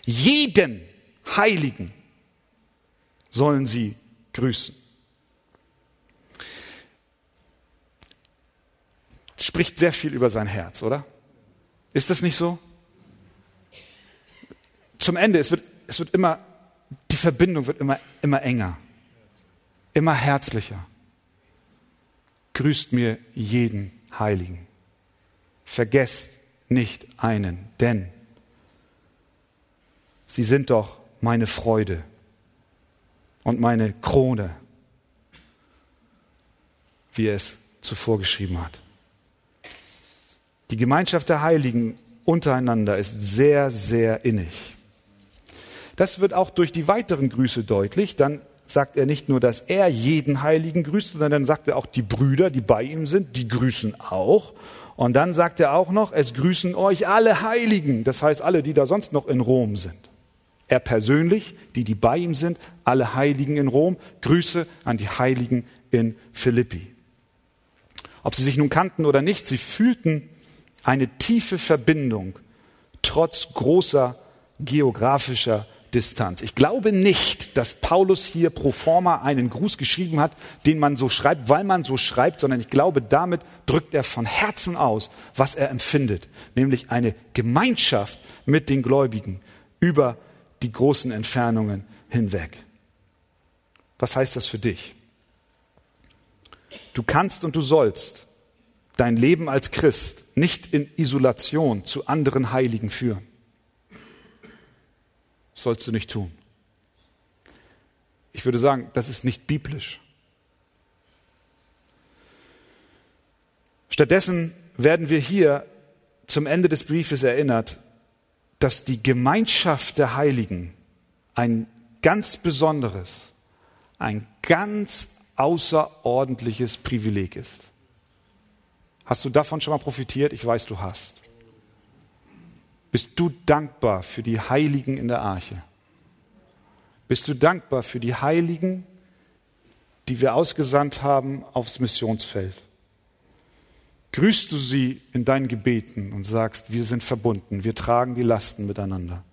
Jeden Heiligen sollen sie grüßen. Spricht sehr viel über sein Herz, oder? Ist das nicht so? Zum Ende, es wird, es wird immer, die Verbindung wird immer, immer enger, immer herzlicher. Grüßt mir jeden Heiligen. Vergesst nicht einen, denn sie sind doch meine Freude und meine Krone, wie er es zuvor geschrieben hat. Die Gemeinschaft der Heiligen untereinander ist sehr, sehr innig. Das wird auch durch die weiteren Grüße deutlich. Dann sagt er nicht nur, dass er jeden Heiligen grüßt, sondern dann sagt er auch die Brüder, die bei ihm sind, die grüßen auch. Und dann sagt er auch noch, es grüßen euch alle Heiligen, das heißt alle, die da sonst noch in Rom sind. Er persönlich, die, die bei ihm sind, alle Heiligen in Rom, Grüße an die Heiligen in Philippi. Ob sie sich nun kannten oder nicht, sie fühlten eine tiefe Verbindung trotz großer geografischer Distanz. Ich glaube nicht, dass Paulus hier pro forma einen Gruß geschrieben hat, den man so schreibt, weil man so schreibt, sondern ich glaube, damit drückt er von Herzen aus, was er empfindet, nämlich eine Gemeinschaft mit den Gläubigen über die großen Entfernungen hinweg. Was heißt das für dich? Du kannst und du sollst dein Leben als Christ nicht in Isolation zu anderen Heiligen führen. Das sollst du nicht tun. Ich würde sagen, das ist nicht biblisch. Stattdessen werden wir hier zum Ende des Briefes erinnert, dass die Gemeinschaft der Heiligen ein ganz besonderes, ein ganz außerordentliches Privileg ist. Hast du davon schon mal profitiert? Ich weiß, du hast. Bist du dankbar für die Heiligen in der Arche? Bist du dankbar für die Heiligen, die wir ausgesandt haben aufs Missionsfeld? Grüßt du sie in deinen Gebeten und sagst, wir sind verbunden, wir tragen die Lasten miteinander.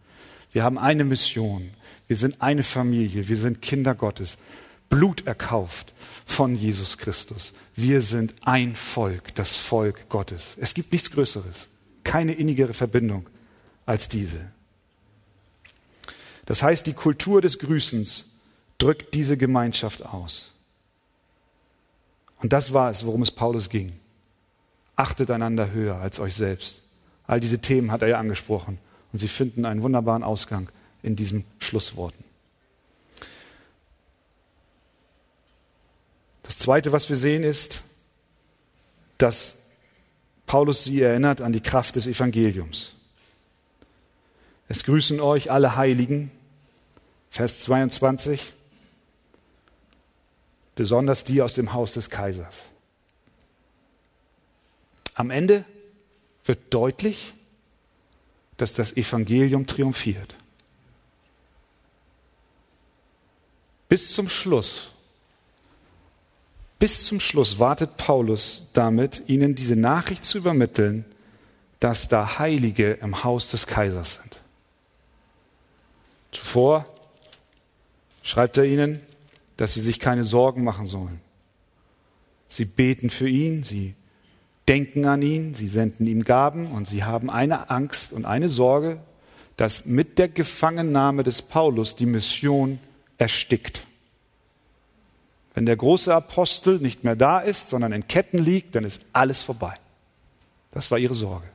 Wir haben eine Mission, wir sind eine Familie, wir sind Kinder Gottes, Blut erkauft von Jesus Christus. Wir sind ein Volk, das Volk Gottes. Es gibt nichts Größeres, keine innigere Verbindung als diese. Das heißt, die Kultur des Grüßens drückt diese Gemeinschaft aus. Und das war es, worum es Paulus ging. Achtet einander höher als euch selbst. All diese Themen hat er ja angesprochen. Und sie finden einen wunderbaren Ausgang in diesen Schlussworten. Das Zweite, was wir sehen, ist, dass Paulus sie erinnert an die Kraft des Evangeliums. Es grüßen euch alle Heiligen, Vers 22, besonders die aus dem Haus des Kaisers. Am Ende wird deutlich, dass das Evangelium triumphiert. Bis zum Schluss Bis zum Schluss wartet Paulus damit, ihnen diese Nachricht zu übermitteln, dass da Heilige im Haus des Kaisers sind. Zuvor schreibt er ihnen, dass sie sich keine Sorgen machen sollen. Sie beten für ihn, sie denken an ihn, sie senden ihm Gaben und sie haben eine Angst und eine Sorge, dass mit der Gefangennahme des Paulus die Mission erstickt. Wenn der große Apostel nicht mehr da ist, sondern in Ketten liegt, dann ist alles vorbei. Das war ihre Sorge.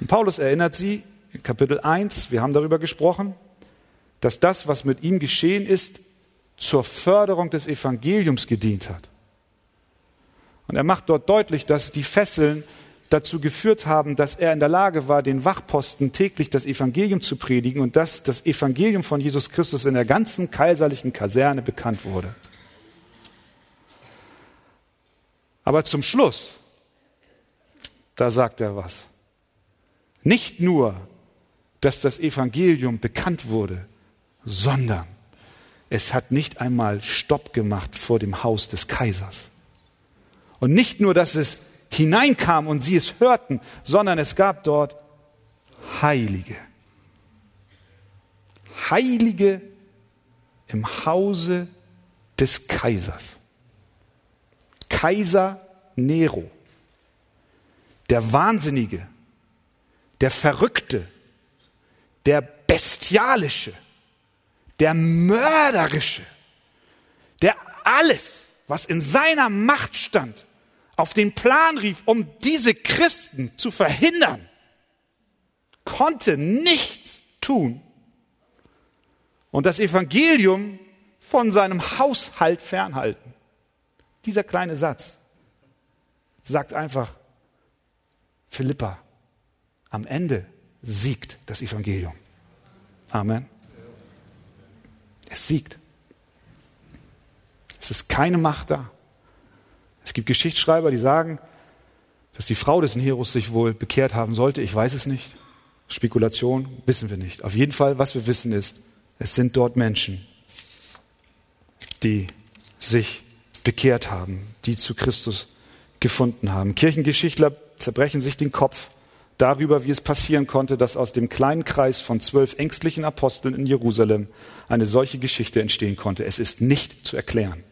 Und Paulus erinnert sie in Kapitel 1, wir haben darüber gesprochen, dass das, was mit ihm geschehen ist, zur Förderung des Evangeliums gedient hat. Und er macht dort deutlich, dass die Fesseln dazu geführt haben, dass er in der Lage war, den Wachposten täglich das Evangelium zu predigen und dass das Evangelium von Jesus Christus in der ganzen kaiserlichen Kaserne bekannt wurde. Aber zum Schluss, da sagt er was. Nicht nur, dass das Evangelium bekannt wurde, sondern es hat nicht einmal Stopp gemacht vor dem Haus des Kaisers. Und nicht nur, dass es hineinkam und sie es hörten, sondern es gab dort Heilige. Heilige im Hause des Kaisers. Kaiser Nero, der Wahnsinnige, der Verrückte, der Bestialische, der Mörderische, der alles, was in seiner Macht stand, auf den Plan rief, um diese Christen zu verhindern, konnte nichts tun und das Evangelium von seinem Haushalt fernhalten. Dieser kleine Satz sagt einfach, Philippa, am Ende siegt das Evangelium. Amen. Es siegt. Es ist keine Macht da. Es gibt Geschichtsschreiber, die sagen, dass die Frau des Neros sich wohl bekehrt haben sollte. Ich weiß es nicht. Spekulation wissen wir nicht. Auf jeden Fall, was wir wissen ist, es sind dort Menschen, die sich bekehrt haben, die zu Christus gefunden haben. Kirchengeschichtler zerbrechen sich den Kopf darüber, wie es passieren konnte, dass aus dem kleinen Kreis von zwölf ängstlichen Aposteln in Jerusalem eine solche Geschichte entstehen konnte. Es ist nicht zu erklären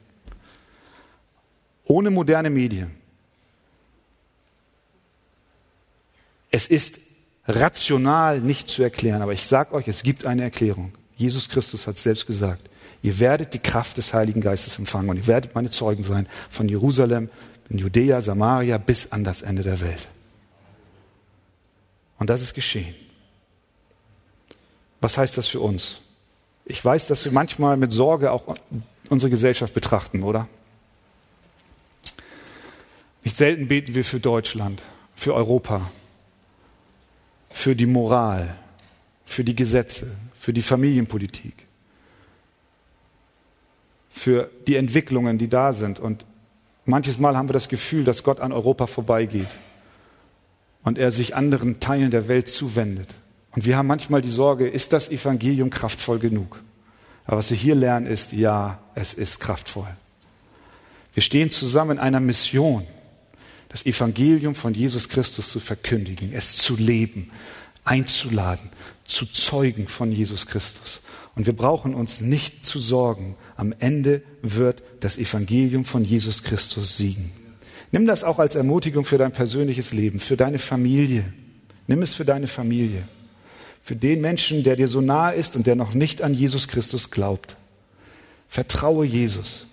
ohne moderne Medien. Es ist rational nicht zu erklären, aber ich sage euch, es gibt eine Erklärung. Jesus Christus hat selbst gesagt, ihr werdet die Kraft des Heiligen Geistes empfangen und ihr werdet meine Zeugen sein von Jerusalem, in Judäa, Samaria bis an das Ende der Welt. Und das ist geschehen. Was heißt das für uns? Ich weiß, dass wir manchmal mit Sorge auch unsere Gesellschaft betrachten, oder? Nicht selten beten wir für Deutschland, für Europa, für die Moral, für die Gesetze, für die Familienpolitik, für die Entwicklungen, die da sind. Und manches Mal haben wir das Gefühl, dass Gott an Europa vorbeigeht und er sich anderen Teilen der Welt zuwendet. Und wir haben manchmal die Sorge, ist das Evangelium kraftvoll genug? Aber was wir hier lernen ist, ja, es ist kraftvoll. Wir stehen zusammen in einer Mission das Evangelium von Jesus Christus zu verkündigen, es zu leben, einzuladen, zu zeugen von Jesus Christus. Und wir brauchen uns nicht zu sorgen. Am Ende wird das Evangelium von Jesus Christus siegen. Nimm das auch als Ermutigung für dein persönliches Leben, für deine Familie. Nimm es für deine Familie. Für den Menschen, der dir so nahe ist und der noch nicht an Jesus Christus glaubt. Vertraue Jesus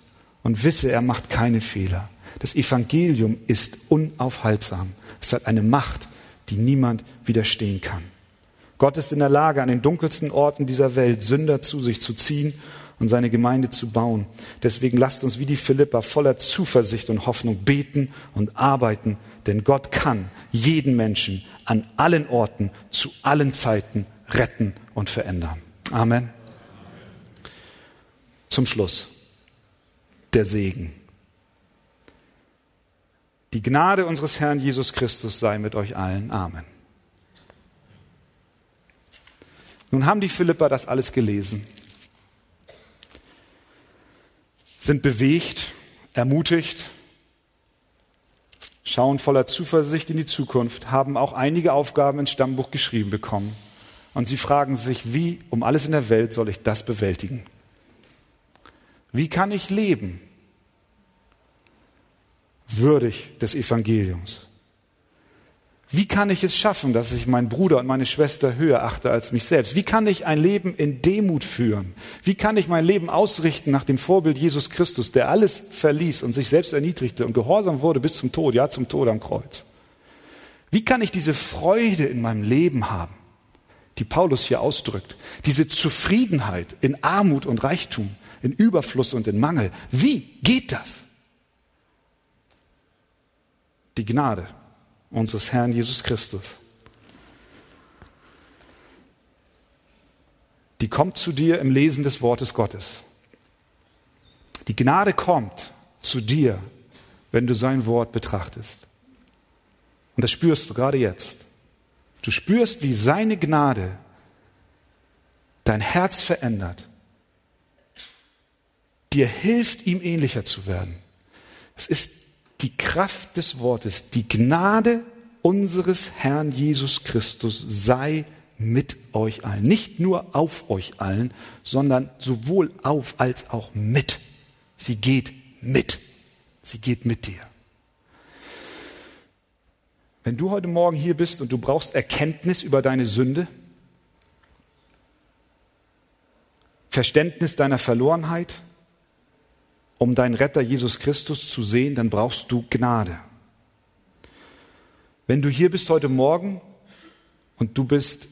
und wisse, er macht keine Fehler. Das Evangelium ist unaufhaltsam. Es hat eine Macht, die niemand widerstehen kann. Gott ist in der Lage, an den dunkelsten Orten dieser Welt Sünder zu sich zu ziehen und seine Gemeinde zu bauen. Deswegen lasst uns wie die Philippa voller Zuversicht und Hoffnung beten und arbeiten, denn Gott kann jeden Menschen an allen Orten zu allen Zeiten retten und verändern. Amen. Zum Schluss der Segen. Die Gnade unseres Herrn Jesus Christus sei mit euch allen. Amen. Nun haben die Philipper das alles gelesen, sind bewegt, ermutigt, schauen voller Zuversicht in die Zukunft, haben auch einige Aufgaben ins Stammbuch geschrieben bekommen. Und sie fragen sich, wie um alles in der Welt soll ich das bewältigen? Wie kann ich leben würdig des Evangeliums? Wie kann ich es schaffen, dass ich meinen Bruder und meine Schwester höher achte als mich selbst? Wie kann ich ein Leben in Demut führen? Wie kann ich mein Leben ausrichten nach dem Vorbild Jesus Christus, der alles verließ und sich selbst erniedrigte und gehorsam wurde bis zum Tod, ja zum Tod am Kreuz? Wie kann ich diese Freude in meinem Leben haben, die Paulus hier ausdrückt? Diese Zufriedenheit in Armut und Reichtum, in Überfluss und in Mangel. Wie geht das? Die Gnade unseres Herrn Jesus Christus. Die kommt zu dir im Lesen des Wortes Gottes. Die Gnade kommt zu dir, wenn du sein Wort betrachtest. Und das spürst du gerade jetzt. Du spürst, wie seine Gnade dein Herz verändert, dir hilft, ihm ähnlicher zu werden. Es ist die Kraft des Wortes, die Gnade unseres Herrn Jesus Christus sei mit euch allen. Nicht nur auf euch allen, sondern sowohl auf als auch mit. Sie geht mit. Sie geht mit dir. Wenn du heute Morgen hier bist und du brauchst Erkenntnis über deine Sünde, Verständnis deiner Verlorenheit, um deinen Retter Jesus Christus zu sehen, dann brauchst du Gnade. Wenn du hier bist heute Morgen und du bist,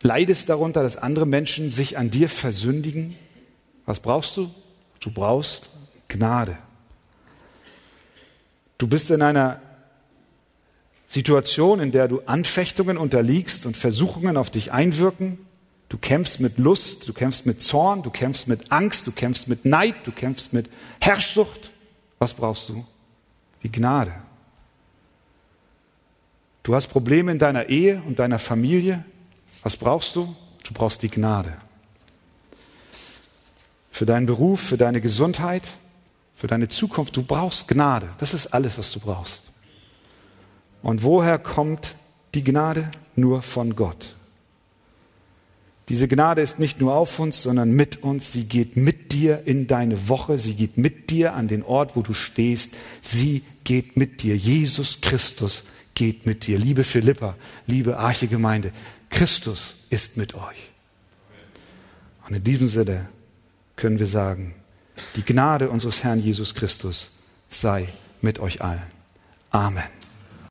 leidest darunter, dass andere Menschen sich an dir versündigen, was brauchst du? Du brauchst Gnade. Du bist in einer Situation, in der du Anfechtungen unterliegst und Versuchungen auf dich einwirken Du kämpfst mit Lust, du kämpfst mit Zorn, du kämpfst mit Angst, du kämpfst mit Neid, du kämpfst mit Herrschsucht. Was brauchst du? Die Gnade. Du hast Probleme in deiner Ehe und deiner Familie. Was brauchst du? Du brauchst die Gnade. Für deinen Beruf, für deine Gesundheit, für deine Zukunft. Du brauchst Gnade. Das ist alles, was du brauchst. Und woher kommt die Gnade? Nur von Gott. Diese Gnade ist nicht nur auf uns, sondern mit uns. Sie geht mit dir in deine Woche. Sie geht mit dir an den Ort, wo du stehst. Sie geht mit dir. Jesus Christus geht mit dir. Liebe Philippa, liebe Arche Gemeinde, Christus ist mit euch. Und in diesem Sinne können wir sagen, die Gnade unseres Herrn Jesus Christus sei mit euch allen. Amen.